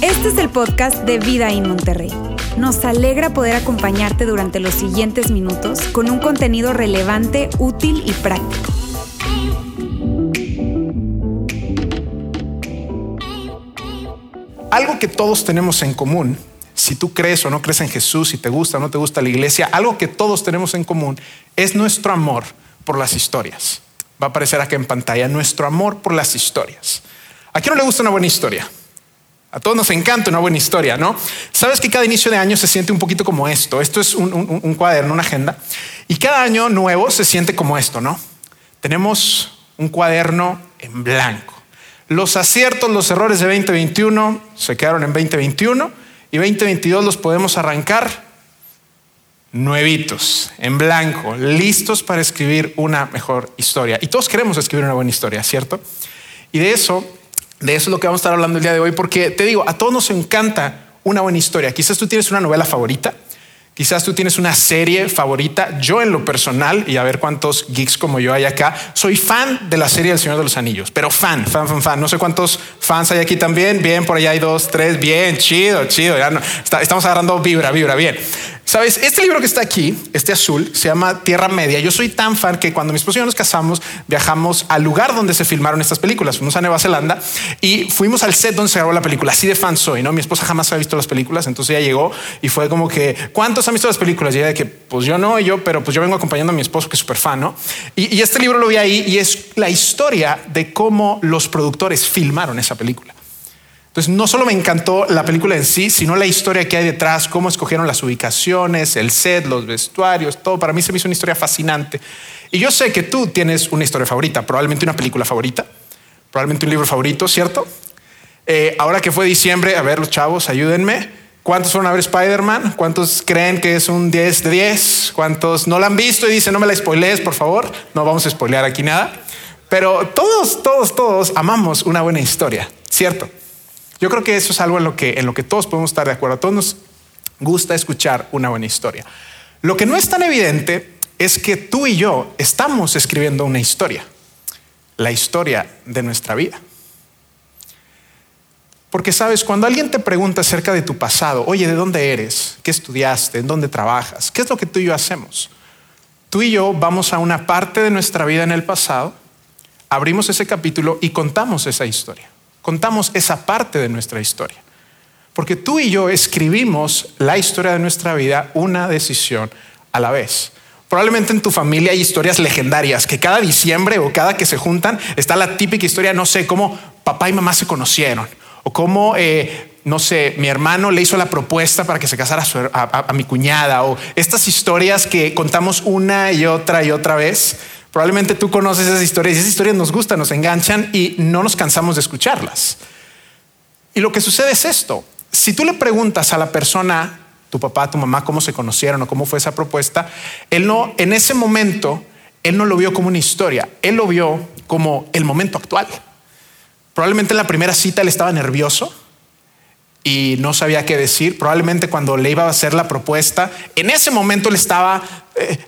Este es el podcast de Vida en Monterrey. Nos alegra poder acompañarte durante los siguientes minutos con un contenido relevante, útil y práctico. Algo que todos tenemos en común, si tú crees o no crees en Jesús, si te gusta o no te gusta la iglesia, algo que todos tenemos en común es nuestro amor por las historias. Va a aparecer aquí en pantalla, nuestro amor por las historias. ¿A quién no le gusta una buena historia? A todos nos encanta una buena historia, ¿no? Sabes que cada inicio de año se siente un poquito como esto. Esto es un, un, cuaderno, una agenda. Y cada año nuevo se siente como esto, ¿no? Tenemos un cuaderno en blanco. Los aciertos, los errores de 2021 se quedaron en 2021 y 2022 los podemos arrancar nuevitos, en blanco, listos para escribir una mejor historia. Y todos queremos escribir una buena historia, ¿cierto? Y de eso de eso es lo que vamos a estar hablando el día de hoy, porque te digo, a todos nos encanta una buena historia. Quizás tú tienes una novela favorita, quizás tú tienes una serie favorita. Yo en lo personal, y a ver cuántos geeks como yo hay acá, soy fan de la serie del Señor de los Anillos, pero fan, fan, fan, fan. No sé cuántos fans hay aquí también. Bien, por allá hay dos, tres, bien, chido, chido. Ya no, estamos agarrando vibra, vibra, bien. Sabes, este libro que está aquí, este azul, se llama Tierra Media. Yo soy tan fan que cuando mi esposo y yo nos casamos, viajamos al lugar donde se filmaron estas películas. Fuimos a Nueva Zelanda y fuimos al set donde se grabó la película. Así de fan soy, ¿no? Mi esposa jamás había visto las películas, entonces ella llegó y fue como que, ¿cuántos han visto las películas? Y ella de que, pues yo no, yo, pero pues yo vengo acompañando a mi esposo que es súper fan, ¿no? Y, y este libro lo vi ahí y es la historia de cómo los productores filmaron esa película. Entonces, no solo me encantó la película en sí, sino la historia que hay detrás, cómo escogieron las ubicaciones, el set, los vestuarios, todo. Para mí se me hizo una historia fascinante. Y yo sé que tú tienes una historia favorita, probablemente una película favorita, probablemente un libro favorito, ¿cierto? Eh, ahora que fue diciembre, a ver, los chavos, ayúdenme. ¿Cuántos fueron a ver Spider-Man? ¿Cuántos creen que es un 10 de 10? ¿Cuántos no la han visto y dicen no me la spoilees, por favor? No vamos a spoilear aquí nada. Pero todos, todos, todos amamos una buena historia, ¿cierto? Yo creo que eso es algo en lo que, en lo que todos podemos estar de acuerdo. A todos nos gusta escuchar una buena historia. Lo que no es tan evidente es que tú y yo estamos escribiendo una historia, la historia de nuestra vida. Porque sabes, cuando alguien te pregunta acerca de tu pasado, oye, ¿de dónde eres? ¿Qué estudiaste? ¿En dónde trabajas? ¿Qué es lo que tú y yo hacemos? Tú y yo vamos a una parte de nuestra vida en el pasado, abrimos ese capítulo y contamos esa historia contamos esa parte de nuestra historia. Porque tú y yo escribimos la historia de nuestra vida una decisión a la vez. Probablemente en tu familia hay historias legendarias que cada diciembre o cada que se juntan está la típica historia, no sé, cómo papá y mamá se conocieron o cómo, eh, no sé, mi hermano le hizo la propuesta para que se casara a mi cuñada o estas historias que contamos una y otra y otra vez Probablemente tú conoces esas historias y esas historias nos gustan, nos enganchan y no nos cansamos de escucharlas. Y lo que sucede es esto. Si tú le preguntas a la persona, tu papá, tu mamá, cómo se conocieron o cómo fue esa propuesta, él no, en ese momento, él no lo vio como una historia, él lo vio como el momento actual. Probablemente en la primera cita él estaba nervioso y no sabía qué decir. Probablemente cuando le iba a hacer la propuesta, en ese momento él estaba eh,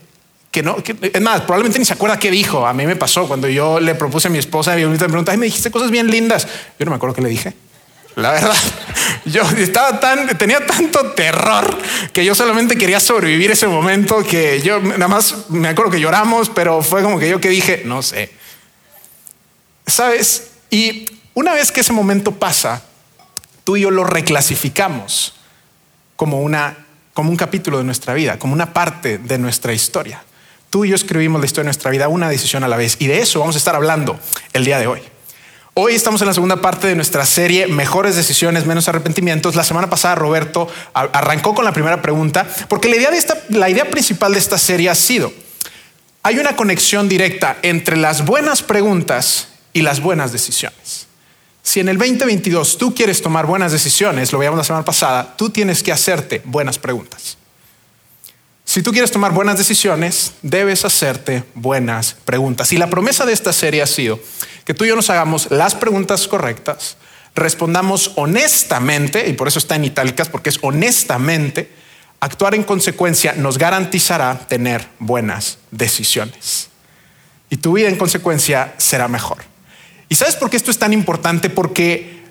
que no, es más, probablemente ni se acuerda qué dijo. A mí me pasó cuando yo le propuse a mi esposa y me preguntó, Ay, me dijiste cosas bien lindas. Yo no me acuerdo qué le dije. La verdad, yo estaba tan, tenía tanto terror que yo solamente quería sobrevivir ese momento que yo nada más me acuerdo que lloramos, pero fue como que yo que dije, no sé. Sabes? Y una vez que ese momento pasa, tú y yo lo reclasificamos como una, como un capítulo de nuestra vida, como una parte de nuestra historia. Tú y yo escribimos la historia de nuestra vida una decisión a la vez y de eso vamos a estar hablando el día de hoy. Hoy estamos en la segunda parte de nuestra serie Mejores decisiones, menos arrepentimientos. La semana pasada Roberto arrancó con la primera pregunta porque la idea, de esta, la idea principal de esta serie ha sido, hay una conexión directa entre las buenas preguntas y las buenas decisiones. Si en el 2022 tú quieres tomar buenas decisiones, lo veíamos la semana pasada, tú tienes que hacerte buenas preguntas. Si tú quieres tomar buenas decisiones, debes hacerte buenas preguntas. Y la promesa de esta serie ha sido que tú y yo nos hagamos las preguntas correctas, respondamos honestamente, y por eso está en itálicas, porque es honestamente, actuar en consecuencia nos garantizará tener buenas decisiones. Y tu vida en consecuencia será mejor. ¿Y sabes por qué esto es tan importante? Porque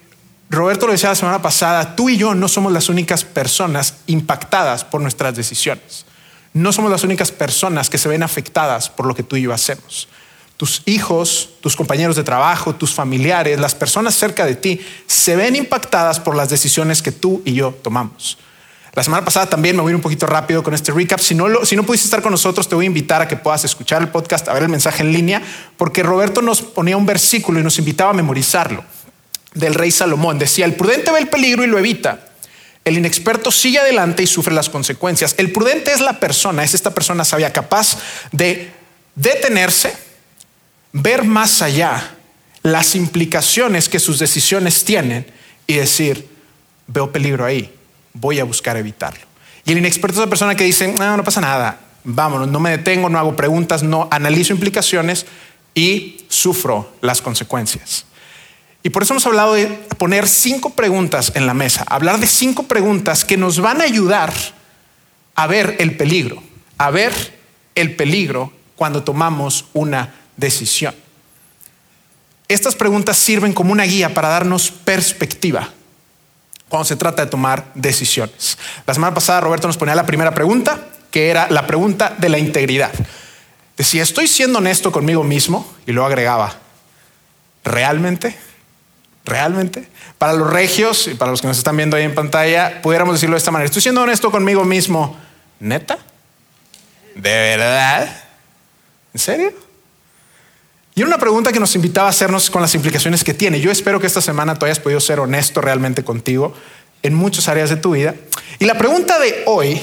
Roberto lo decía la semana pasada, tú y yo no somos las únicas personas impactadas por nuestras decisiones. No somos las únicas personas que se ven afectadas por lo que tú y yo hacemos. Tus hijos, tus compañeros de trabajo, tus familiares, las personas cerca de ti se ven impactadas por las decisiones que tú y yo tomamos. La semana pasada también me voy a ir un poquito rápido con este recap. Si no, si no pudiste estar con nosotros, te voy a invitar a que puedas escuchar el podcast, a ver el mensaje en línea, porque Roberto nos ponía un versículo y nos invitaba a memorizarlo del rey Salomón. Decía, el prudente ve el peligro y lo evita. El inexperto sigue adelante y sufre las consecuencias. El prudente es la persona, es esta persona sabia, capaz de detenerse, ver más allá las implicaciones que sus decisiones tienen y decir, veo peligro ahí, voy a buscar evitarlo. Y el inexperto es la persona que dice, no, no pasa nada, vámonos, no me detengo, no hago preguntas, no analizo implicaciones y sufro las consecuencias. Y por eso hemos hablado de poner cinco preguntas en la mesa, hablar de cinco preguntas que nos van a ayudar a ver el peligro, a ver el peligro cuando tomamos una decisión. Estas preguntas sirven como una guía para darnos perspectiva cuando se trata de tomar decisiones. La semana pasada Roberto nos ponía la primera pregunta, que era la pregunta de la integridad. Decía, ¿estoy siendo honesto conmigo mismo? Y lo agregaba, ¿realmente? ¿Realmente? Para los regios y para los que nos están viendo ahí en pantalla, pudiéramos decirlo de esta manera, ¿estoy siendo honesto conmigo mismo? ¿Neta? ¿De verdad? ¿En serio? Y una pregunta que nos invitaba a hacernos con las implicaciones que tiene. Yo espero que esta semana tú hayas podido ser honesto realmente contigo en muchas áreas de tu vida. Y la pregunta de hoy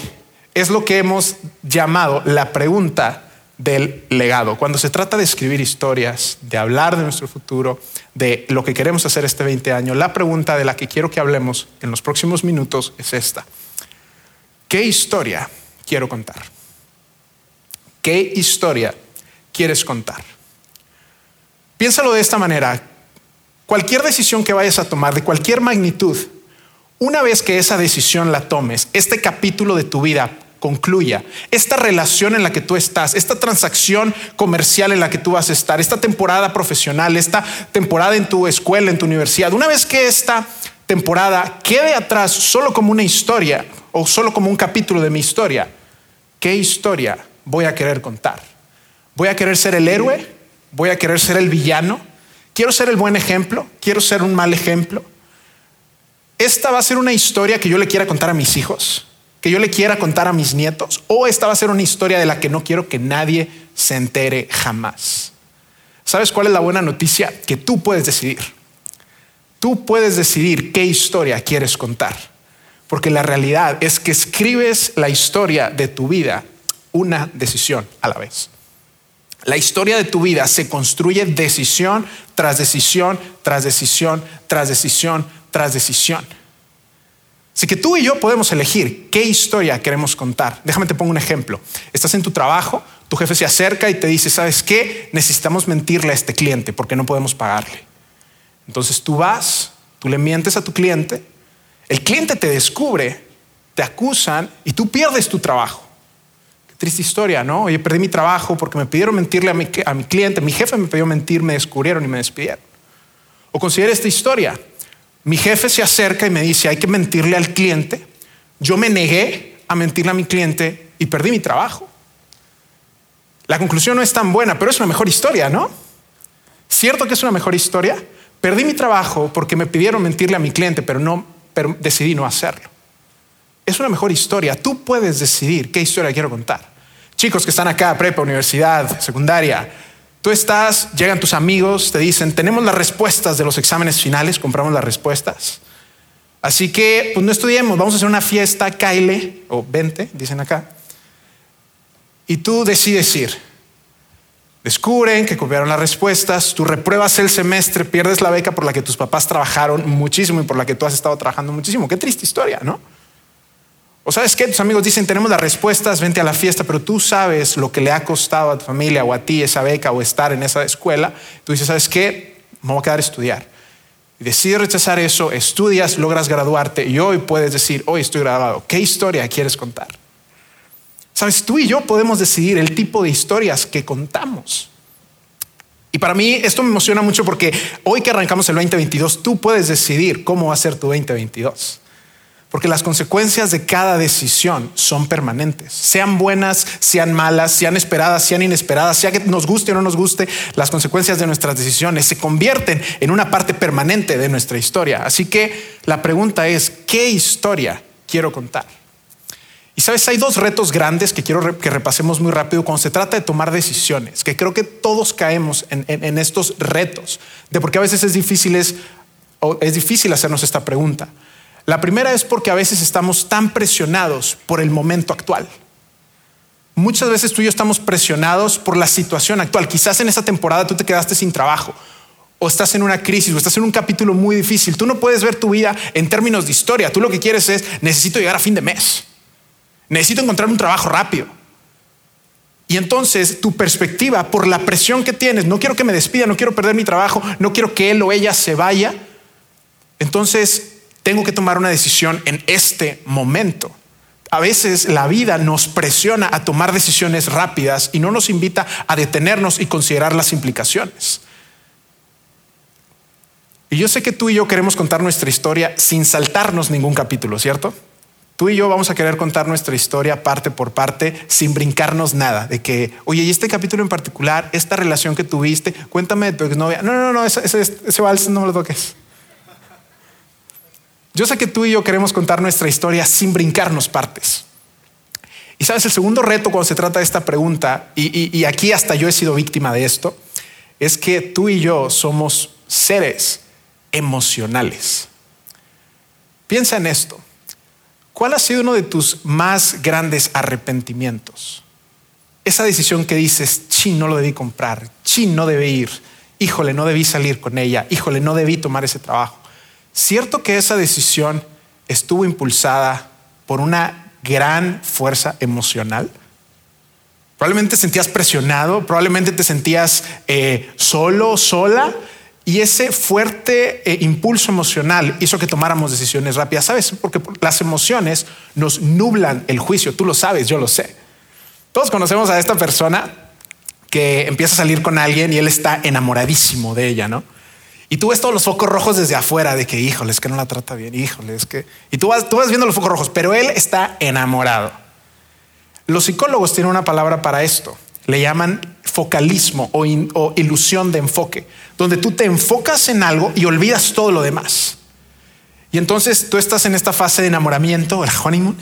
es lo que hemos llamado la pregunta del legado. Cuando se trata de escribir historias, de hablar de nuestro futuro, de lo que queremos hacer este 20 años, la pregunta de la que quiero que hablemos en los próximos minutos es esta. ¿Qué historia quiero contar? ¿Qué historia quieres contar? Piénsalo de esta manera. Cualquier decisión que vayas a tomar, de cualquier magnitud, una vez que esa decisión la tomes, este capítulo de tu vida concluya, esta relación en la que tú estás, esta transacción comercial en la que tú vas a estar, esta temporada profesional, esta temporada en tu escuela, en tu universidad, una vez que esta temporada quede atrás solo como una historia o solo como un capítulo de mi historia, ¿qué historia voy a querer contar? ¿Voy a querer ser el héroe voy a querer ser el villano, quiero ser el buen ejemplo, quiero ser un mal ejemplo. Esta va a ser una historia que yo le quiera contar a mis hijos, que yo le quiera contar a mis nietos, o esta va a ser una historia de la que no quiero que nadie se entere jamás. ¿Sabes cuál es la buena noticia? Que tú puedes decidir. Tú puedes decidir qué historia quieres contar, porque la realidad es que escribes la historia de tu vida una decisión a la vez. La historia de tu vida se construye decisión tras decisión, tras decisión, tras decisión, tras decisión. Así que tú y yo podemos elegir qué historia queremos contar. Déjame te pongo un ejemplo. Estás en tu trabajo, tu jefe se acerca y te dice, ¿sabes qué? Necesitamos mentirle a este cliente porque no podemos pagarle. Entonces tú vas, tú le mientes a tu cliente, el cliente te descubre, te acusan y tú pierdes tu trabajo triste historia, ¿no? Oye, perdí mi trabajo porque me pidieron mentirle a mi, a mi cliente, mi jefe me pidió mentir, me descubrieron y me despidieron. O considera esta historia. Mi jefe se acerca y me dice, hay que mentirle al cliente. Yo me negué a mentirle a mi cliente y perdí mi trabajo. La conclusión no es tan buena, pero es una mejor historia, ¿no? Cierto que es una mejor historia. Perdí mi trabajo porque me pidieron mentirle a mi cliente, pero no, decidí no hacerlo. Es una mejor historia. Tú puedes decidir qué historia quiero contar. Chicos que están acá, prepa, universidad, secundaria, tú estás, llegan tus amigos, te dicen, tenemos las respuestas de los exámenes finales, compramos las respuestas. Así que, pues no estudiemos, vamos a hacer una fiesta, Kyle, o 20, dicen acá. Y tú decides ir. Descubren que copiaron las respuestas, tú repruebas el semestre, pierdes la beca por la que tus papás trabajaron muchísimo y por la que tú has estado trabajando muchísimo. Qué triste historia, ¿no? O sabes que tus amigos dicen, tenemos las respuestas, vente a la fiesta, pero tú sabes lo que le ha costado a tu familia o a ti esa beca o estar en esa escuela. Tú dices, ¿sabes qué? Me voy a quedar a estudiar. Y decides rechazar eso, estudias, logras graduarte y hoy puedes decir, hoy estoy graduado. ¿Qué historia quieres contar? Sabes, tú y yo podemos decidir el tipo de historias que contamos. Y para mí esto me emociona mucho porque hoy que arrancamos el 2022, tú puedes decidir cómo va a ser tu 2022. Porque las consecuencias de cada decisión son permanentes, sean buenas, sean malas, sean esperadas, sean inesperadas, sea que nos guste o no nos guste, las consecuencias de nuestras decisiones se convierten en una parte permanente de nuestra historia. Así que la pregunta es, ¿qué historia quiero contar? Y sabes, hay dos retos grandes que quiero que repasemos muy rápido cuando se trata de tomar decisiones, que creo que todos caemos en, estos retos, de porque a veces es difícil, es difícil hacernos esta pregunta. La primera es porque a veces estamos tan presionados por el momento actual. Muchas veces tú y yo estamos presionados por la situación actual. Quizás en esa temporada tú te quedaste sin trabajo o estás en una crisis o estás en un capítulo muy difícil. Tú no puedes ver tu vida en términos de historia. Tú lo que quieres es, necesito llegar a fin de mes. Necesito encontrar un trabajo rápido. Y entonces tu perspectiva por la presión que tienes, no quiero que me despida, no quiero perder mi trabajo, no quiero que él o ella se vaya. Entonces tengo que tomar una decisión en este momento. A veces la vida nos presiona a tomar decisiones rápidas y no nos invita a detenernos y considerar las implicaciones. Y yo sé que tú y yo queremos contar nuestra historia sin saltarnos ningún capítulo, ¿cierto? Tú y yo vamos a querer contar nuestra historia parte por parte sin brincarnos nada. De que, oye, y este capítulo en particular, esta relación que tuviste, cuéntame de tu exnovia. No, no, no, ese, ese, ese vals no me lo toques. Yo sé que tú y yo queremos contar nuestra historia sin brincarnos partes. Y sabes, el segundo reto cuando se trata de esta pregunta, y, aquí hasta yo he sido víctima de esto, es que tú y yo somos seres emocionales. Piensa en esto. ¿Cuál ha sido uno de tus más grandes arrepentimientos? Esa decisión que dices, chin, no lo debí comprar, chin, no debí ir, híjole, no debí salir con ella, híjole, no debí tomar ese trabajo. Cierto que esa decisión estuvo impulsada por una gran fuerza emocional. Probablemente te sentías presionado, probablemente te sentías eh, solo, sola, y ese fuerte eh, impulso emocional hizo que tomáramos decisiones rápidas. ¿Sabes? Porque las emociones nos nublan el juicio. Tú lo sabes, yo lo sé. Todos conocemos a esta persona que empieza a salir con alguien y él está enamoradísimo de ella, ¿no? Y tú ves todos los focos rojos desde afuera de que, híjole, es que no la trata bien, híjole, es que... Y tú vas, tú vas viendo los focos rojos, pero él está enamorado. Los psicólogos tienen una palabra para esto. Le llaman focalismo o, ilusión de enfoque, donde tú te enfocas en algo y olvidas todo lo demás. Y entonces tú estás en esta fase de enamoramiento, el honeymoon,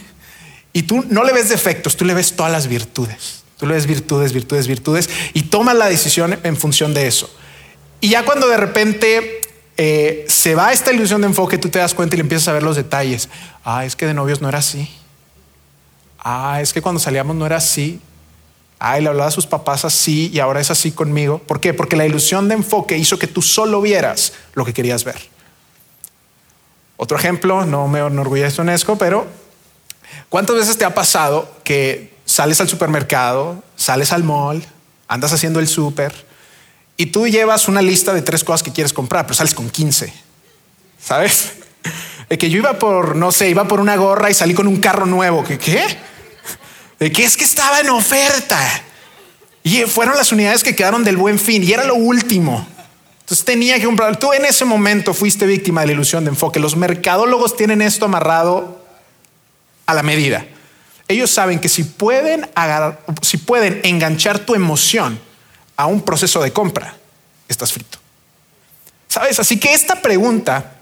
y tú no le ves defectos, tú le ves todas las virtudes. Tú le ves virtudes, virtudes, virtudes, y tomas la decisión en función de eso. Y ya cuando de repente eh, se va esta ilusión de enfoque, tú te das cuenta y le empiezas a ver los detalles. Ah, es que de novios no era así. Ah, es que cuando salíamos no era así. Ah, le hablaba a sus papás así y ahora es así conmigo. ¿Por qué? Porque la ilusión de enfoque hizo que tú solo vieras lo que querías ver. Otro ejemplo, no me enorgullece UNESCO, pero ¿cuántas veces te ha pasado que sales al supermercado, sales al mall, andas haciendo el súper, y tú llevas una lista de tres cosas que quieres comprar, pero sales con 15. ¿Sabes? De que yo iba por, no sé, iba por una gorra y salí con un carro nuevo. ¿Qué? ¿Qué? De que es que estaba en oferta. Y fueron las unidades que quedaron del buen fin y era lo último. Entonces tenía que comprar. Tú en ese momento fuiste víctima de la ilusión de enfoque. Los mercadólogos tienen esto amarrado a la medida. Ellos saben que si pueden, si pueden enganchar tu emoción a un proceso de compra, estás frito. ¿Sabes? Así que esta pregunta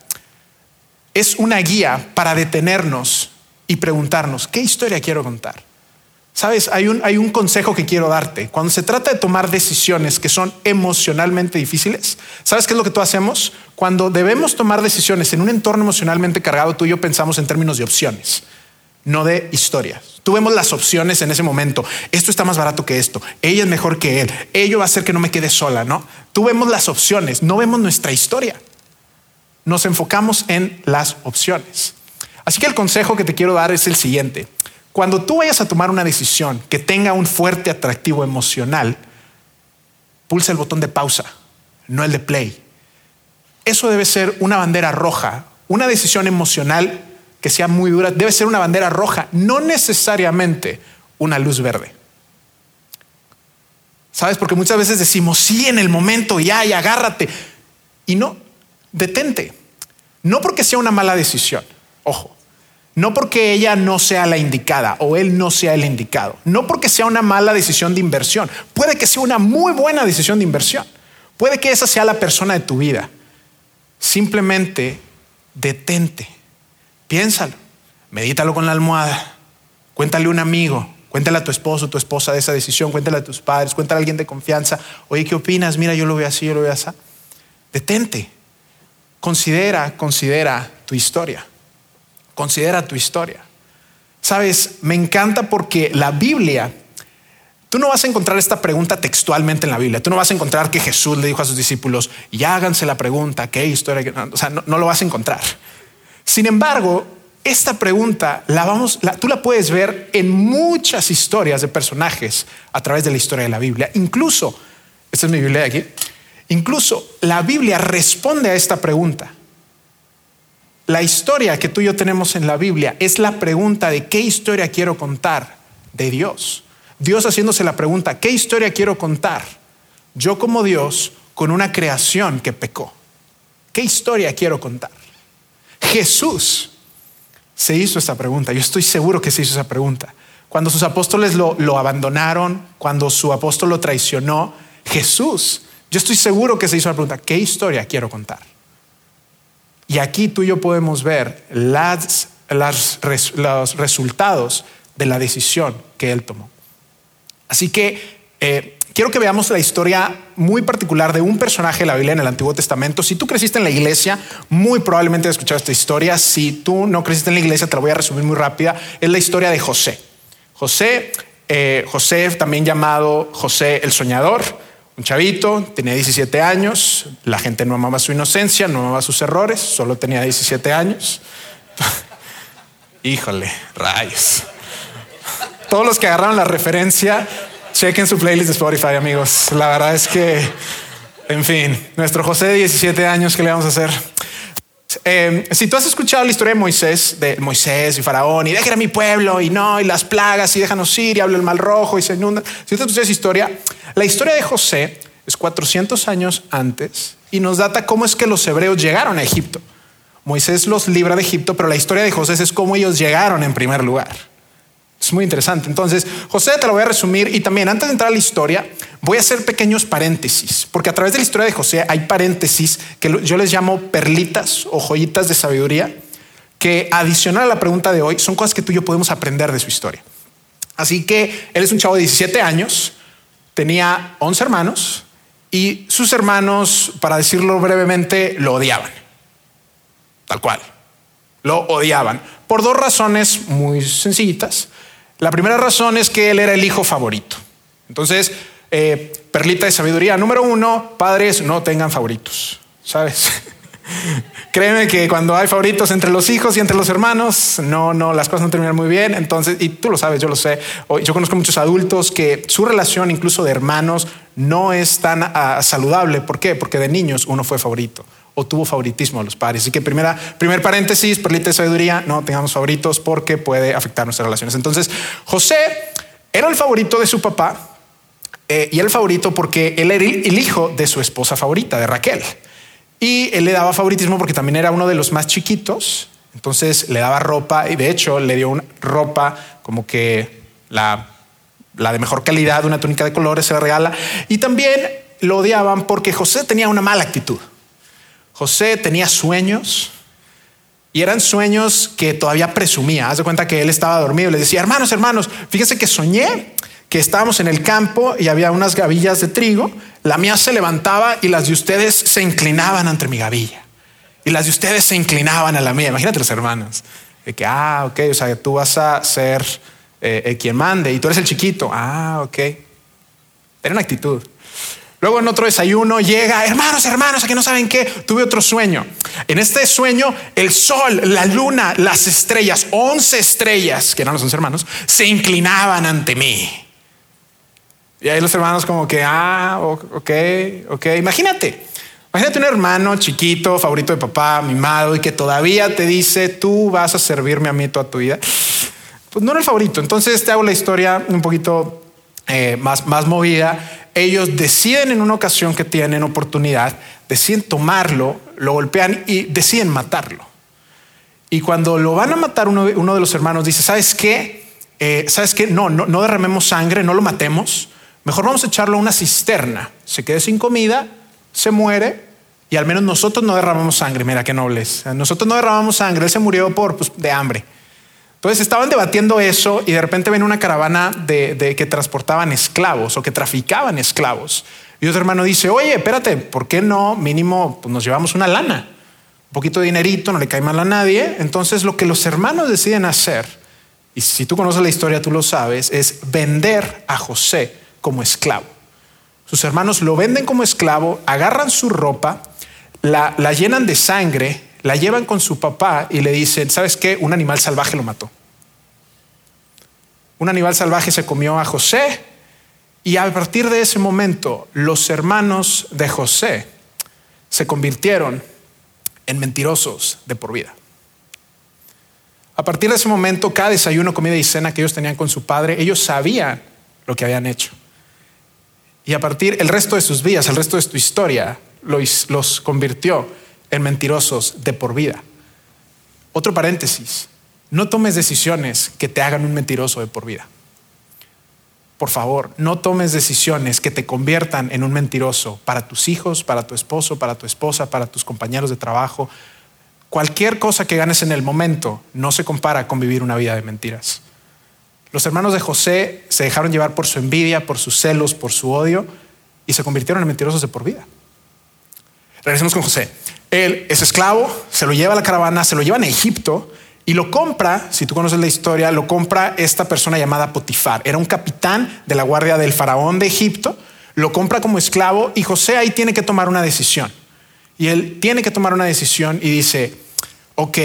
es una guía para detenernos y preguntarnos, ¿qué historia quiero contar? Sabes, hay un, hay un consejo que quiero darte. Cuando se trata de tomar decisiones que son emocionalmente difíciles, ¿sabes qué es lo que tú hacemos? Cuando debemos tomar decisiones en un entorno emocionalmente cargado, tú y yo pensamos en términos de opciones no de historia. Tú vemos las opciones en ese momento. Esto está más barato que esto. Ella es mejor que él. Ello va a hacer que no me quede sola, ¿no? Tú vemos las opciones, no vemos nuestra historia. Nos enfocamos en las opciones. Así que el consejo que te quiero dar es el siguiente. Cuando tú vayas a tomar una decisión que tenga un fuerte atractivo emocional, pulsa el botón de pausa, no el de play. Eso debe ser una bandera roja. Una decisión emocional que sea muy dura, debe ser una bandera roja, no necesariamente una luz verde. ¿Sabes? Porque muchas veces decimos, sí, en el momento, ya, y agárrate. Y no, detente. No porque sea una mala decisión, ojo. No porque ella no sea la indicada o él no sea el indicado. No porque sea una mala decisión de inversión. Puede que sea una muy buena decisión de inversión. Puede que esa sea la persona de tu vida. Simplemente detente. Piénsalo. Medítalo con la almohada. Cuéntale a un amigo. Cuéntale a tu esposo, tu esposa de esa decisión. Cuéntale a tus padres. Cuéntale a alguien de confianza. Oye, ¿qué opinas? Mira, yo lo veo así, yo lo veo así. Detente. Considera, considera tu historia. Considera tu historia. Sabes, me encanta porque la Biblia, tú no vas a encontrar esta pregunta textualmente en la Biblia. Tú no vas a encontrar que Jesús le dijo a sus discípulos, y háganse la pregunta, ¿qué historia? O sea, no, lo vas a encontrar. Sin embargo, esta pregunta la vamos, tú la puedes ver en muchas historias de personajes a través de la historia de la Biblia. Incluso, esta es mi Biblia de aquí, incluso la Biblia responde a esta pregunta. La historia que tú y yo tenemos en la Biblia es la pregunta de qué historia quiero contar de Dios. Dios haciéndose la pregunta, ¿qué historia quiero contar? Yo como Dios con una creación que pecó. ¿Qué historia quiero contar? Jesús se hizo esta pregunta. Yo estoy seguro que se hizo esa pregunta. Cuando sus apóstoles lo, lo abandonaron, cuando su apóstol lo traicionó, Jesús, yo estoy seguro que se hizo la pregunta, ¿qué historia quiero contar? Y aquí tú y yo podemos ver las, los resultados de la decisión que él tomó. Así que eh, quiero que veamos la historia muy particular de un personaje de la Biblia en el Antiguo Testamento. Si tú creciste en la iglesia, muy probablemente has escuchado esta historia. Si tú no creciste en la iglesia, te la voy a resumir muy rápida. Es la historia de José. José, eh, José también llamado José el Soñador un chavito, tenía 17 años, la gente no amaba su inocencia, no amaba sus errores, solo tenía 17 años. Híjole, rayos. Todos los que agarraron la referencia, chequen su playlist de Spotify, amigos. La verdad es que, en fin, nuestro José de 17 años, ¿qué le vamos a hacer? Eh, si tú has escuchado la historia de Moisés, de Moisés y Faraón, y dejen a mi pueblo, y no, y las plagas, y déjanos ir, y habla el mal rojo, y se inunda. Si tú escuchas esa historia, la historia de José es 400 años antes y nos data cómo es que los hebreos llegaron a Egipto. Moisés los libra de Egipto, pero la historia de José es cómo ellos llegaron en primer lugar. Es muy interesante. Entonces, José te lo voy a resumir y también antes de entrar a la historia, voy a hacer pequeños paréntesis, porque a través de la historia de José hay paréntesis que yo les llamo perlitas o joyitas de sabiduría, que adicional a la pregunta de hoy son cosas que tú y yo podemos aprender de su historia. Así que él es un chavo de 17 años, tenía 11 hermanos y sus hermanos, para decirlo brevemente, lo odiaban. Tal cual. Lo odiaban por dos razones muy sencillitas. La primera razón es que él era el hijo favorito. Entonces, eh, perlita de sabiduría. Número uno, padres no tengan favoritos. ¿Sabes? Créeme que cuando hay favoritos entre los hijos y entre los hermanos, no, no, las cosas no terminan muy bien. Entonces, y tú lo sabes, yo lo sé. Yo conozco muchos adultos que su relación, incluso de hermanos, no es tan ah, saludable. ¿Por qué? Porque de niños uno fue favorito o tuvo favoritismo a los padres. Así que primera, primer paréntesis, perlita de sabiduría, no tengamos favoritos porque puede afectar nuestras relaciones. Entonces, José era el favorito de su papá eh, y el favorito porque él era el hijo de su esposa favorita, de Raquel. Y él le daba favoritismo porque también era uno de los más chiquitos. Entonces le daba ropa y de hecho le dio una ropa como que la, la de mejor calidad, una túnica de colores, se la regala. Y también lo odiaban porque José tenía una mala actitud. José tenía sueños y eran sueños que todavía presumía. Haz de cuenta que él estaba dormido y le decía, hermanos, hermanos, fíjense que soñé que estábamos en el campo y había unas gavillas de trigo, la mía se levantaba y las de ustedes se inclinaban ante mi gavilla. Y las de ustedes se inclinaban a la mía. Imagínate los hermanos. De que, ah, ok, o sea, tú vas a ser eh, quien mande y tú eres el chiquito. Ah, ok. Era una actitud. Luego en otro desayuno llega, hermanos, hermanos, aquí no saben qué, tuve otro sueño. En este sueño, el sol, la luna, las estrellas, once estrellas, que eran los once hermanos, se inclinaban ante mí. Y ahí los hermanos como que, ah, ok, ok. Imagínate, imagínate un hermano chiquito, favorito de papá, mimado, y que todavía te dice, tú vas a servirme a mí toda tu vida. Pues no era el favorito. Entonces te hago la historia un poquito eh, más, más movida. ellos deciden en una ocasión que tienen oportunidad, deciden tomarlo, lo golpean y deciden matarlo. Y cuando lo van a matar, uno, de los hermanos dice, ¿sabes qué? Eh, ¿Sabes qué? No, no, no derramemos sangre, no lo matemos. Mejor vamos a echarlo a una cisterna. Se quede sin comida, se muere y al menos nosotros no derramamos sangre. Mira qué nobles. Nosotros no derramamos sangre. Él se murió por pues, de hambre. Entonces estaban debatiendo eso y de repente ven una caravana de, que transportaban esclavos o que traficaban esclavos. Y otro hermano dice, oye, espérate, ¿por qué no mínimo pues, nos llevamos una lana? Un poquito de dinerito, no le cae mal a nadie. Entonces lo que los hermanos deciden hacer, y si tú conoces la historia, tú lo sabes, es vender a José como esclavo. Sus hermanos lo venden como esclavo, agarran su ropa, la, la llenan de sangre la llevan con su papá y le dicen, ¿sabes qué? Un animal salvaje lo mató. Un animal salvaje se comió a José y a partir de ese momento los hermanos de José se convirtieron en mentirosos de por vida. A partir de ese momento, cada desayuno, comida y cena que ellos tenían con su padre, ellos sabían lo que habían hecho. Y a partir el resto de sus vidas, el resto de su historia, los, los convirtió en mentirosos de por vida. Otro paréntesis, no tomes decisiones que te hagan un mentiroso de por vida. Por favor, no tomes decisiones que te conviertan en un mentiroso para tus hijos, para tu esposo, para tu esposa, para tus compañeros de trabajo. Cualquier cosa que ganes en el momento no se compara con vivir una vida de mentiras. Los hermanos de José se dejaron llevar por su envidia, por sus celos, por su odio y se convirtieron en mentirosos de por vida. Regresemos con José. Él es esclavo, se lo lleva a la caravana, se lo lleva a Egipto y lo compra, si tú conoces la historia, lo compra esta persona llamada Potifar. Era un capitán de la guardia del faraón de Egipto, lo compra como esclavo y José ahí tiene que tomar una decisión. Y él tiene que tomar una decisión y dice, ok,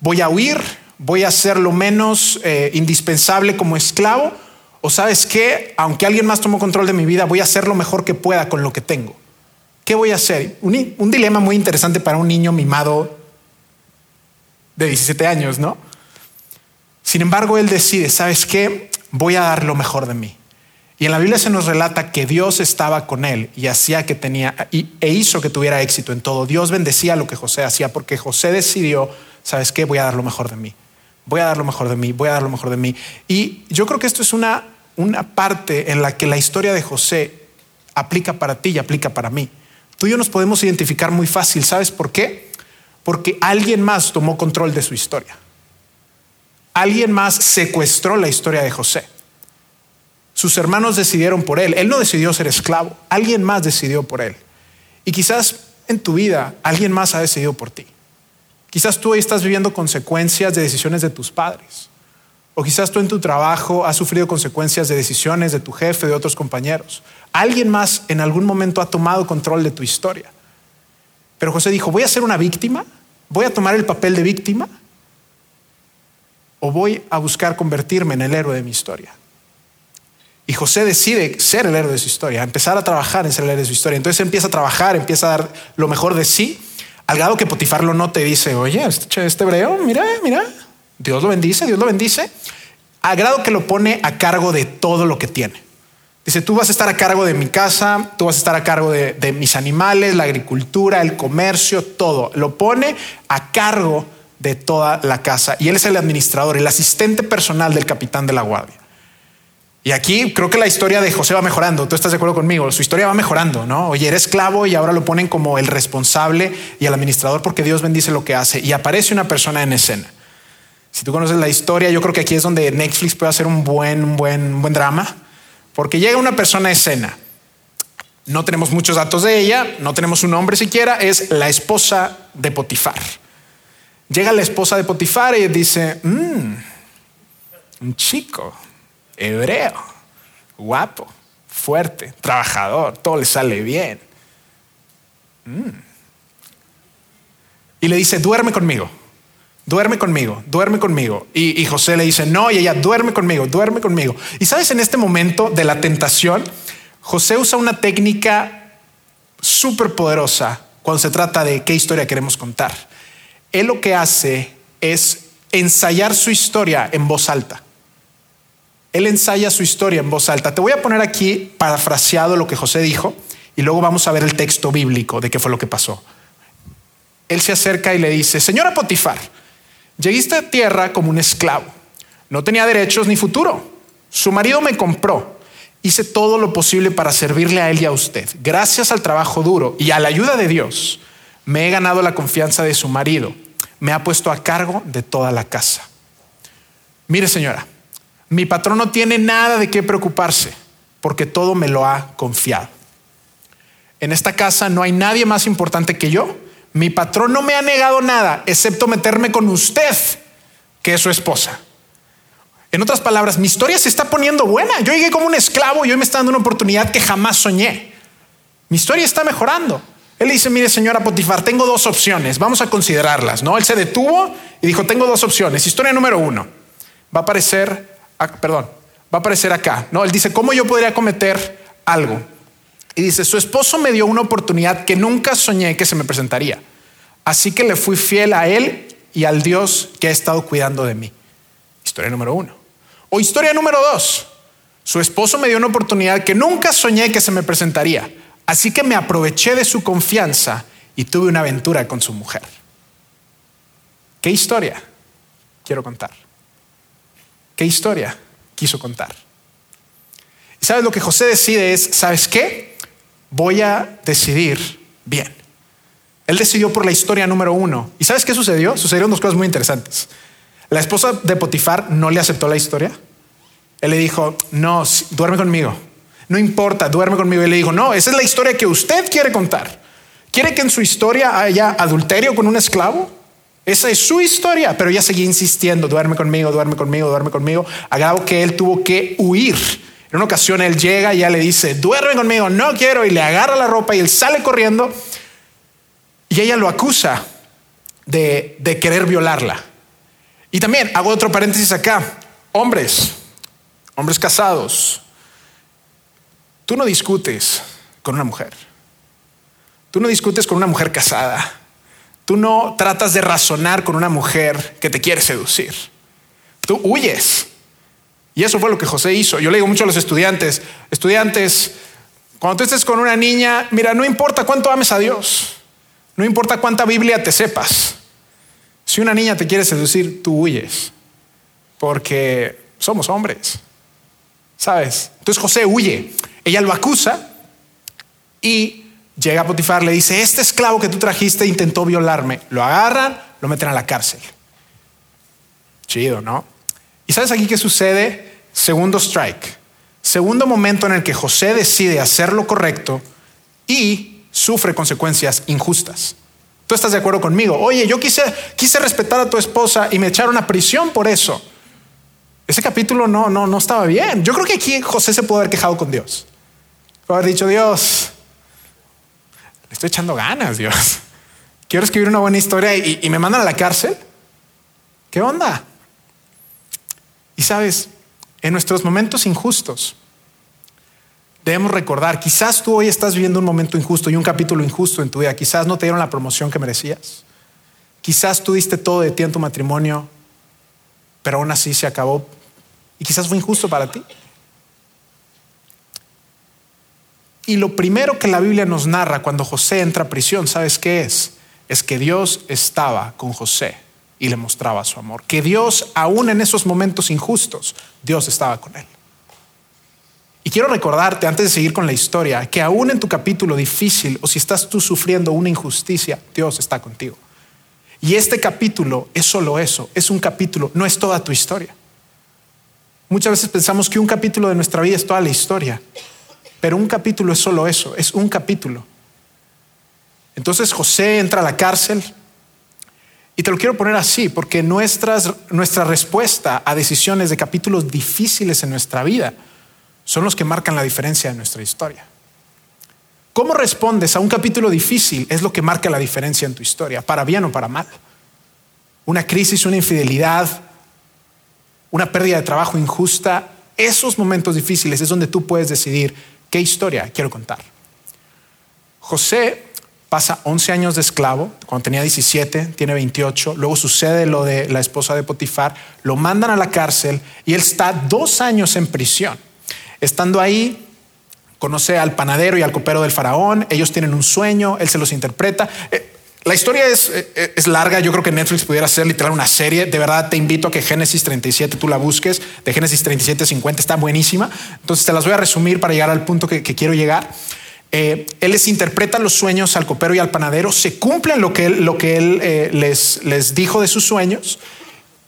voy a huir, voy a ser lo menos eh, indispensable como esclavo, o sabes qué, aunque alguien más tomó control de mi vida, voy a hacer lo mejor que pueda con lo que tengo. ¿Qué voy a hacer? Un, dilema muy interesante para un niño mimado de 17 años, ¿no? Sin embargo, él decide, ¿sabes qué? Voy a dar lo mejor de mí. Y en la Biblia se nos relata que Dios estaba con él y hacía que tenía e hizo que tuviera éxito en todo. Dios bendecía lo que José hacía porque José decidió, ¿sabes qué? Voy a dar lo mejor de mí. Voy a dar lo mejor de mí, voy a dar lo mejor de mí. Y yo creo que esto es una, una parte en la que la historia de José aplica para ti y aplica para mí. Tú y yo nos podemos identificar muy fácil. ¿Sabes por qué? Porque alguien más tomó control de su historia. Alguien más secuestró la historia de José. Sus hermanos decidieron por él. Él no decidió ser esclavo. Alguien más decidió por él. Y quizás en tu vida alguien más ha decidido por ti. Quizás tú hoy estás viviendo consecuencias de decisiones de tus padres. O quizás tú en tu trabajo has sufrido consecuencias de decisiones de tu jefe, de otros compañeros. Alguien más en algún momento ha tomado control de tu historia. Pero José dijo, voy a ser una víctima, voy a tomar el papel de víctima o voy a buscar convertirme en el héroe de mi historia. Y José decide ser el héroe de su historia, empezar a trabajar en ser el héroe de su historia. Entonces empieza a trabajar, empieza a dar lo mejor de sí, al grado que Potifar lo nota y dice, oye, este, este hebreo, mira, mira, Dios lo bendice, Dios lo bendice, al grado que lo pone a cargo de todo lo que tiene. Dice, tú vas a estar a cargo de mi casa, tú vas a estar a cargo de, mis animales, la agricultura, el comercio, todo. Lo pone a cargo de toda la casa. Y él es el administrador, el asistente personal del capitán de la guardia. Y aquí creo que la historia de José va mejorando. Tú estás de acuerdo conmigo. Su historia va mejorando, ¿no? Oye, era esclavo y ahora lo ponen como el responsable y el administrador porque Dios bendice lo que hace. Y aparece una persona en escena. Si tú conoces la historia, yo creo que aquí es donde Netflix puede hacer un buen, un buen, un buen drama porque llega una persona a escena. No tenemos muchos datos de ella, no tenemos su nombre siquiera, es la esposa de Potifar. Llega la esposa de Potifar y dice, mm, un chico hebreo, guapo, fuerte, trabajador, todo le sale bien. Mm. Y le dice, duerme conmigo duerme conmigo, duerme conmigo. Y, José le dice, no, y ella, duerme conmigo, duerme conmigo. Y sabes, en este momento de la tentación, José usa una técnica súper poderosa cuando se trata de qué historia queremos contar. Él lo que hace es ensayar su historia en voz alta. él ensaya su historia en voz alta. Te voy a poner aquí parafraseado lo que José dijo y luego vamos a ver el texto bíblico de qué fue lo que pasó. Él se acerca y le dice, señora Potifar, lleguiste a tierra como un esclavo. No tenía derechos ni futuro. Su marido me compró. Hice todo lo posible para servirle a él y a usted. Gracias al trabajo duro y a la ayuda de Dios, me he ganado la confianza de su marido. Me ha puesto a cargo de toda la casa. Mire, señora, mi patrón no tiene nada de qué preocuparse porque todo me lo ha confiado. En esta casa no hay nadie más importante que yo. Mi patrón no me ha negado nada excepto meterme con usted, que es su esposa. En otras palabras, mi historia se está poniendo buena. Yo llegué como un esclavo y hoy me está dando una oportunidad que jamás soñé. Mi historia está mejorando. Él dice, mire señora Potifar, tengo dos opciones, vamos a considerarlas. ¿no? Él se detuvo y dijo, tengo dos opciones. Historia número uno, va a aparecer perdón, va a aparecer acá. No, él dice, ¿cómo yo podría cometer algo? Y dice, su esposo me dio una oportunidad que nunca soñé que se me presentaría. Así que le fui fiel a él y al Dios que ha estado cuidando de mí. Historia número uno. O historia número dos. Su esposo me dio una oportunidad que nunca soñé que se me presentaría. Así que me aproveché de su confianza y tuve una aventura con su mujer. ¿Qué historia quiero contar? ¿Qué historia quiso contar? Y sabes lo que José decide es, ¿sabes qué? Voy a decidir bien. Él decidió por la historia número uno. ¿Y sabes qué sucedió? Sucedieron dos cosas muy interesantes. La esposa de Potifar no le aceptó la historia. Él le dijo, no, duerme conmigo. No importa, duerme conmigo. Y le dijo, no, esa es la historia que usted quiere contar. ¿Quiere que en su historia haya adulterio con un esclavo? Esa es su historia, pero ella seguía insistiendo, duerme conmigo, duerme conmigo, duerme conmigo, a que él tuvo que huir. En una ocasión él llega y ya le dice, duerme conmigo, no quiero, y le agarra la ropa y él sale corriendo y ella lo acusa de, de querer violarla. Y también hago otro paréntesis acá, hombres, hombres casados, tú no discutes con una mujer, tú no discutes con una mujer casada Tú no tratas de razonar con una mujer que te quiere seducir. Tú huyes. Y eso fue lo que José hizo. Yo le digo mucho a los estudiantes, estudiantes, cuando tú estés con una niña, mira, no importa cuánto ames a Dios, no importa cuánta Biblia te sepas. Si una niña te quiere seducir, tú huyes, porque somos hombres. ¿Sabes? Entonces José huye. Ella lo acusa y Llega a Potifar, le dice, este esclavo que tú trajiste intentó violarme. Lo agarran, lo meten a la cárcel. Chido, ¿no? ¿Y sabes aquí qué sucede? Segundo strike. Segundo momento en el que José decide hacer lo correcto y sufre consecuencias injustas. Tú estás de acuerdo conmigo. Oye, yo quise, quise respetar a tu esposa y me echaron a prisión por eso. Ese capítulo no, no, no estaba bien. Yo creo que aquí José se puede haber quejado con Dios. Puede haber dicho, Dios, estoy echando ganas, Dios. Quiero escribir una buena historia y, me mandan a la cárcel. ¿Qué onda? Y sabes, en nuestros momentos injustos, debemos recordar, quizás tú hoy estás viviendo un momento injusto y un capítulo injusto en tu vida, quizás no te dieron la promoción que merecías, quizás tú diste todo de ti en tu matrimonio, pero aún así se acabó y quizás fue injusto para ti. Y lo primero que la Biblia nos narra cuando José entra a prisión, ¿sabes qué es? Es que Dios estaba con José y le mostraba su amor. Que Dios, aún en esos momentos injustos, Dios estaba con él. Y quiero recordarte, antes de seguir con la historia, que aún en tu capítulo difícil o si estás tú sufriendo una injusticia, Dios está contigo. Y este capítulo es solo eso, es un capítulo, no es toda tu historia. Muchas veces pensamos que un capítulo de nuestra vida es toda la historia. Pero un capítulo es solo eso, es un capítulo. Entonces José entra a la cárcel y te lo quiero poner así, porque nuestras, nuestra respuesta a decisiones de capítulos difíciles en nuestra vida son los que marcan la diferencia en nuestra historia. ¿Cómo respondes a un capítulo difícil? Es lo que marca la diferencia en tu historia, para bien o para mal. Una crisis, una infidelidad, una pérdida de trabajo injusta, esos momentos difíciles es donde tú puedes decidir ¿Qué historia quiero contar? José pasa 11 años de esclavo, cuando tenía 17, tiene 28, luego sucede lo de la esposa de Potifar, lo mandan a la cárcel y él está dos años en prisión. Estando ahí, conoce al panadero y al copero del faraón, ellos tienen un sueño, él se los interpreta. Eh, la historia es, eh, es, larga, yo creo que Netflix pudiera ser literal una serie, de verdad te invito a que Génesis 37 tú la busques, de Génesis 37 50 está buenísima, entonces te las voy a resumir para llegar al punto que quiero llegar. Eh, él les interpreta los sueños al copero y al panadero, se cumplen lo que él, lo que él eh, les, les dijo de sus sueños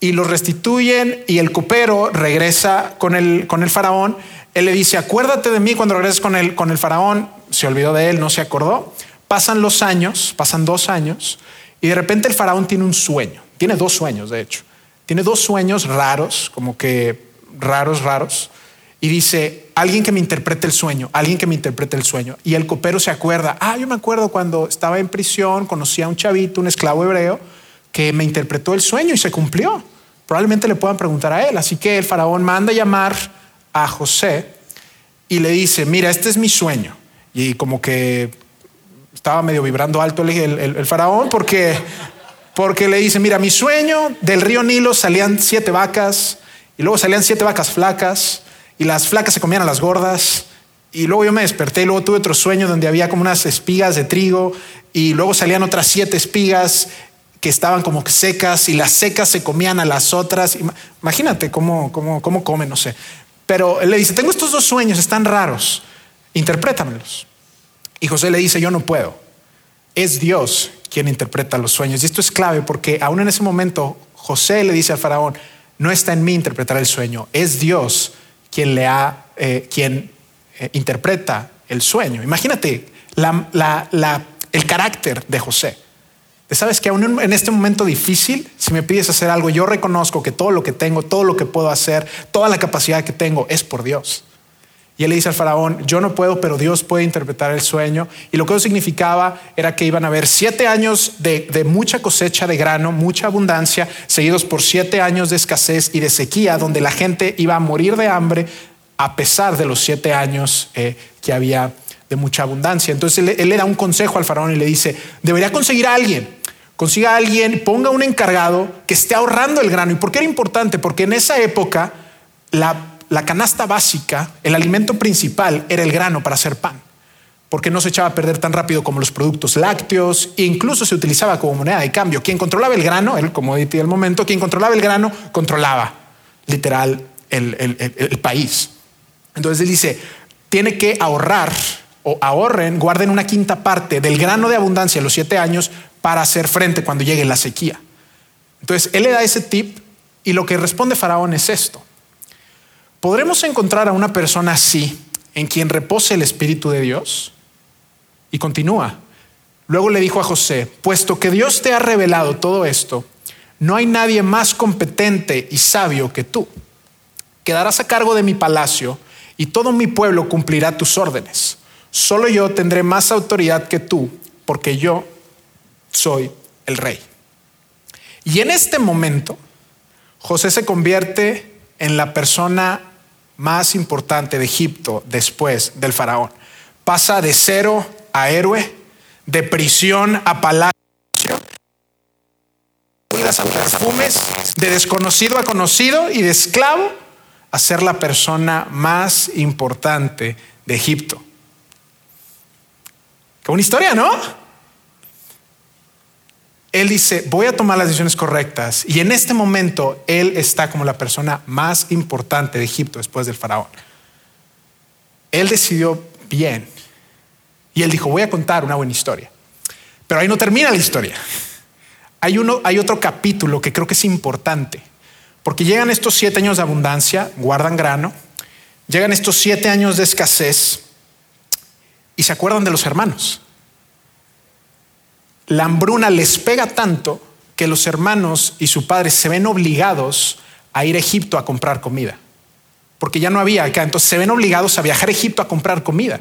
y los restituyen y el copero regresa con el, con el faraón. Él le dice, acuérdate de mí cuando regreses con el, con el faraón. Se olvidó de él, no se acordó. Pasan los años, pasan dos años y de repente el faraón tiene un sueño. Tiene dos sueños, de hecho. Tiene dos sueños raros, como que raros, raros y dice, alguien que me interprete el sueño, alguien que me interprete el sueño. Y el copero se acuerda, ah, yo me acuerdo cuando estaba en prisión, conocí a un chavito, un esclavo hebreo, que me interpretó el sueño y se cumplió. Probablemente le puedan preguntar a él. Así que el faraón manda llamar a José y le dice, mira, este es mi sueño. Y como que estaba medio vibrando alto el, el faraón porque, porque le dice, mira, mi sueño del río Nilo salían siete vacas y luego salían siete vacas flacas y las flacas se comían a las gordas. Y luego yo me desperté y luego tuve otro sueño donde había como unas espigas de trigo y luego salían otras siete espigas que estaban como secas y las secas se comían a las otras. Imagínate cómo, cómo, cómo comen, no sé. Pero él le dice, tengo estos dos sueños, están raros, interprétamelos. Y José le dice, yo no puedo. Es Dios quien interpreta los sueños. Y esto es clave porque aún en ese momento José le dice al faraón, no está en mí interpretar el sueño, es Dios quien le ha, eh, quien eh, interpreta el sueño. Imagínate el carácter de José. Sabes que aún en este momento difícil, si me pides hacer algo, yo reconozco que todo lo que tengo, todo lo que puedo hacer, toda la capacidad que tengo es por Dios. Y él le dice al faraón, yo no puedo, pero Dios puede interpretar el sueño. Y lo que eso significaba era que iban a haber siete años de, mucha cosecha de grano, mucha abundancia, seguidos por siete años de escasez y de sequía, donde la gente iba a morir de hambre a pesar de los siete años eh, que había de mucha abundancia. Entonces él, le da un consejo al faraón y le dice, debería conseguir a alguien. Consiga a alguien, ponga un encargado que esté ahorrando el grano. ¿Y por qué era importante? Porque en esa época la la canasta básica, el alimento principal era el grano para hacer pan, porque no se echaba a perder tan rápido como los productos lácteos incluso se utilizaba como moneda de cambio. Quien controlaba el grano, el commodity del momento, quien controlaba el grano, controlaba literal el, país. Entonces él dice, tiene que ahorrar o ahorren, guarden una quinta parte del grano de abundancia en los siete años para hacer frente cuando llegue la sequía. Entonces él le da ese tip y lo que responde Faraón es esto. ¿Podremos encontrar a una persona así en quien repose el Espíritu de Dios? Y continúa. Luego le dijo a José, puesto que Dios te ha revelado todo esto, no hay nadie más competente y sabio que tú. Quedarás a cargo de mi palacio y todo mi pueblo cumplirá tus órdenes. Solo yo tendré más autoridad que tú, porque yo soy el rey. Y en este momento, José se convierte en la persona más importante de Egipto después del faraón. Pasa de cero a héroe, de prisión a palacio, de desconocido a conocido y de esclavo a ser la persona más importante de Egipto. Qué buena historia, ¿no? Él dice, voy a tomar las decisiones correctas. Y en este momento, él está como la persona más importante de Egipto después del faraón. Él decidió bien. Y él dijo, voy a contar una buena historia. Pero ahí no termina la historia. Hay, uno, hay otro capítulo que creo que es importante. Porque llegan estos siete años de abundancia, guardan grano. Llegan estos siete años de escasez y se acuerdan de los hermanos la hambruna les pega tanto que los hermanos y su padre se ven obligados a ir a Egipto a comprar comida, porque ya no había acá, entonces se ven obligados a viajar a Egipto a comprar comida.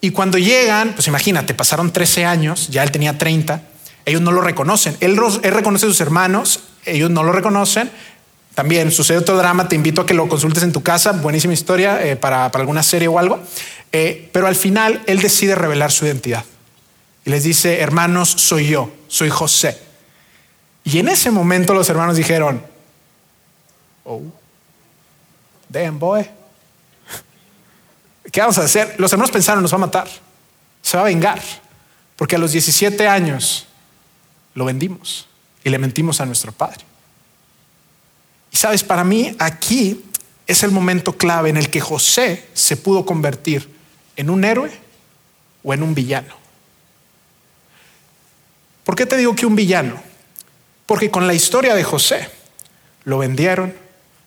Y cuando llegan, pues imagínate, pasaron 13 años, ya él tenía 30, ellos no lo reconocen, él, reconoce a sus hermanos, ellos no lo reconocen, también sucede otro drama, te invito a que lo consultes en tu casa, buenísima historia eh, para, alguna serie o algo, eh, pero al final él decide revelar su identidad. Y les dice, hermanos, soy yo, soy José. Y en ese momento los hermanos dijeron, oh, damn boy, ¿qué vamos a hacer? Los hermanos pensaron, nos va a matar, se va a vengar, porque a los 17 años lo vendimos y le mentimos a nuestro padre. Y sabes, para mí aquí es el momento clave en el que José se pudo convertir en un héroe o en un villano. ¿Por qué te digo que un villano? Porque con la historia de José lo vendieron,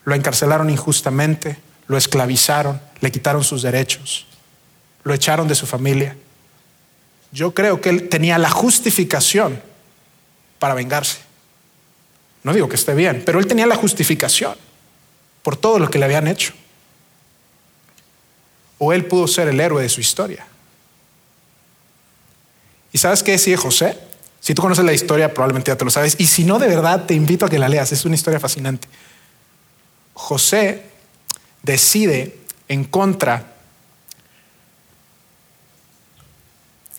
lo encarcelaron injustamente, lo esclavizaron, le quitaron sus derechos, lo echaron de su familia. Yo creo que él tenía la justificación para vengarse. No digo que esté bien, pero él tenía la justificación por todo lo que le habían hecho. O él pudo ser el héroe de su historia. ¿Y sabes qué decía José? Si tú conoces la historia, probablemente ya te lo sabes. Y si no, de verdad, te invito a que la leas. Es una historia fascinante. José decide en contra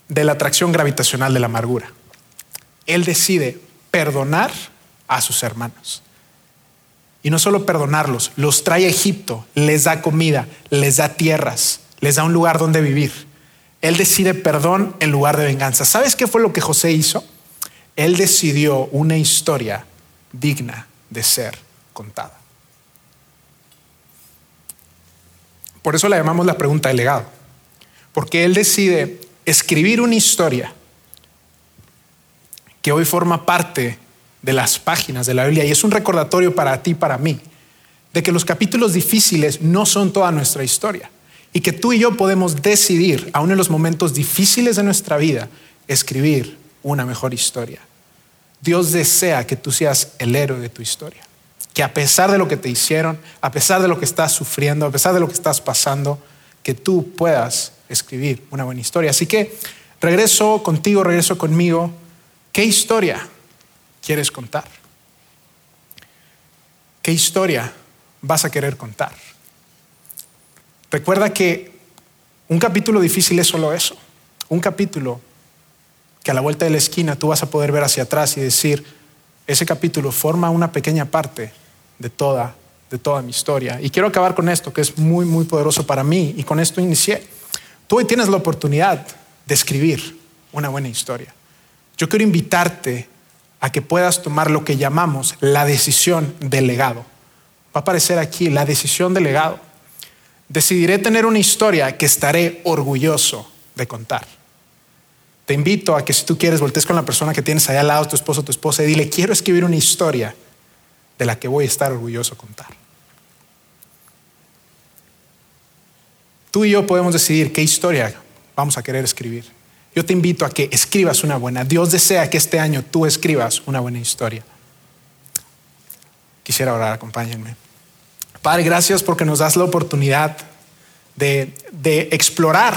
de la atracción gravitacional de la amargura. Él decide perdonar a sus hermanos. Y no solo perdonarlos, los trae a Egipto, les da comida, les da tierras, les da un lugar donde vivir. Él decide perdón en lugar de venganza. ¿Sabes qué fue lo que José hizo? Él decidió una historia digna de ser contada. Por eso la llamamos la pregunta del legado. Porque él decide escribir una historia que hoy forma parte de las páginas de la Biblia y es un recordatorio para ti para mí de que los capítulos difíciles no son toda nuestra historia y que tú y yo podemos decidir, aún en los momentos difíciles de nuestra vida, escribir una mejor historia. Dios desea que tú seas el héroe de tu historia, que a pesar de lo que te hicieron, a pesar de lo que estás sufriendo, a pesar de lo que estás pasando, que tú puedas escribir una buena historia. Así que regreso contigo, regreso conmigo. ¿Qué historia quieres contar? ¿Qué historia vas a querer contar? Recuerda que un capítulo difícil es solo eso, un capítulo que a la vuelta de la esquina tú vas a poder ver hacia atrás y decir, ese capítulo forma una pequeña parte de toda, de toda mi historia. Y quiero acabar con esto, que es muy, muy poderoso para mí, y con esto inicié. Tú hoy tienes la oportunidad de escribir una buena historia. Yo quiero invitarte a que puedas tomar lo que llamamos la decisión del legado. Va a aparecer aquí la decisión del legado. Decidiré tener una historia que estaré orgulloso de contar. Te invito a que si tú quieres voltees con la persona que tienes allá al lado, tu esposo tu esposa, y dile, quiero escribir una historia de la que voy a estar orgulloso de contar. Tú y yo podemos decidir qué historia vamos a querer escribir. Yo te invito a que escribas una buena. Dios desea que este año tú escribas una buena historia. Quisiera orar, acompáñenme. Padre, gracias porque nos das la oportunidad de, de explorar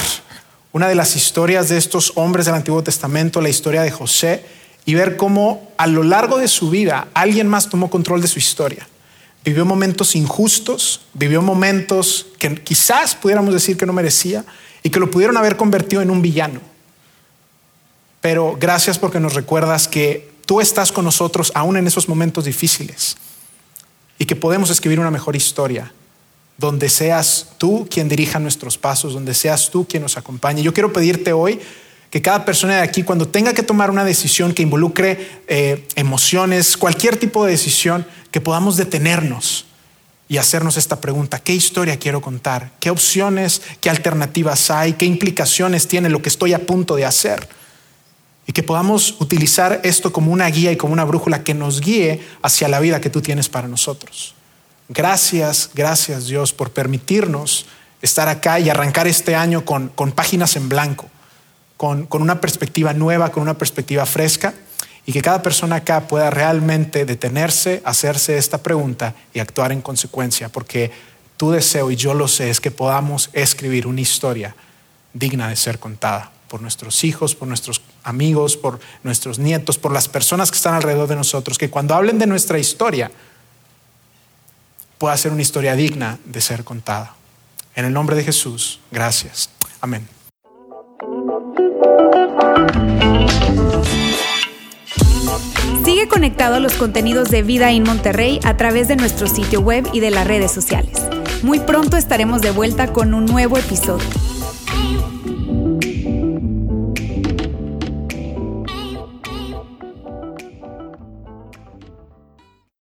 una de las historias de estos hombres del Antiguo Testamento, la historia de José, y ver cómo a lo largo de su vida alguien más tomó control de su historia. Vivió momentos injustos, vivió momentos que quizás pudiéramos decir que no merecía y que lo pudieron haber convertido en un villano. Pero gracias porque nos recuerdas que tú estás con nosotros aún en esos momentos difíciles y que podemos escribir una mejor historia donde seas tú quien dirija nuestros pasos, donde seas tú quien nos acompañe. Yo quiero pedirte hoy que cada persona de aquí, cuando tenga que tomar una decisión que involucre eh, emociones, cualquier tipo de decisión, que podamos detenernos y hacernos esta pregunta, ¿qué historia quiero contar? ¿Qué opciones, qué alternativas hay? ¿Qué implicaciones tiene lo que estoy a punto de hacer? Y que podamos utilizar esto como una guía y como una brújula que nos guíe hacia la vida que tú tienes para nosotros. Gracias, gracias Dios por permitirnos estar acá y arrancar este año con, páginas en blanco, con, con una perspectiva nueva, con una perspectiva fresca y que cada persona acá pueda realmente detenerse, hacerse esta pregunta y actuar en consecuencia, porque tu deseo, y yo lo sé, es que podamos escribir una historia digna de ser contada por nuestros hijos, por nuestros amigos, por nuestros nietos, por las personas que están alrededor de nosotros, que cuando hablen de nuestra historia pueda ser una historia digna de ser contada. En el nombre de Jesús, gracias. Amén. Sigue conectado a los contenidos de Vida en Monterrey a través de nuestro sitio web y de las redes sociales. Muy pronto estaremos de vuelta con un nuevo episodio.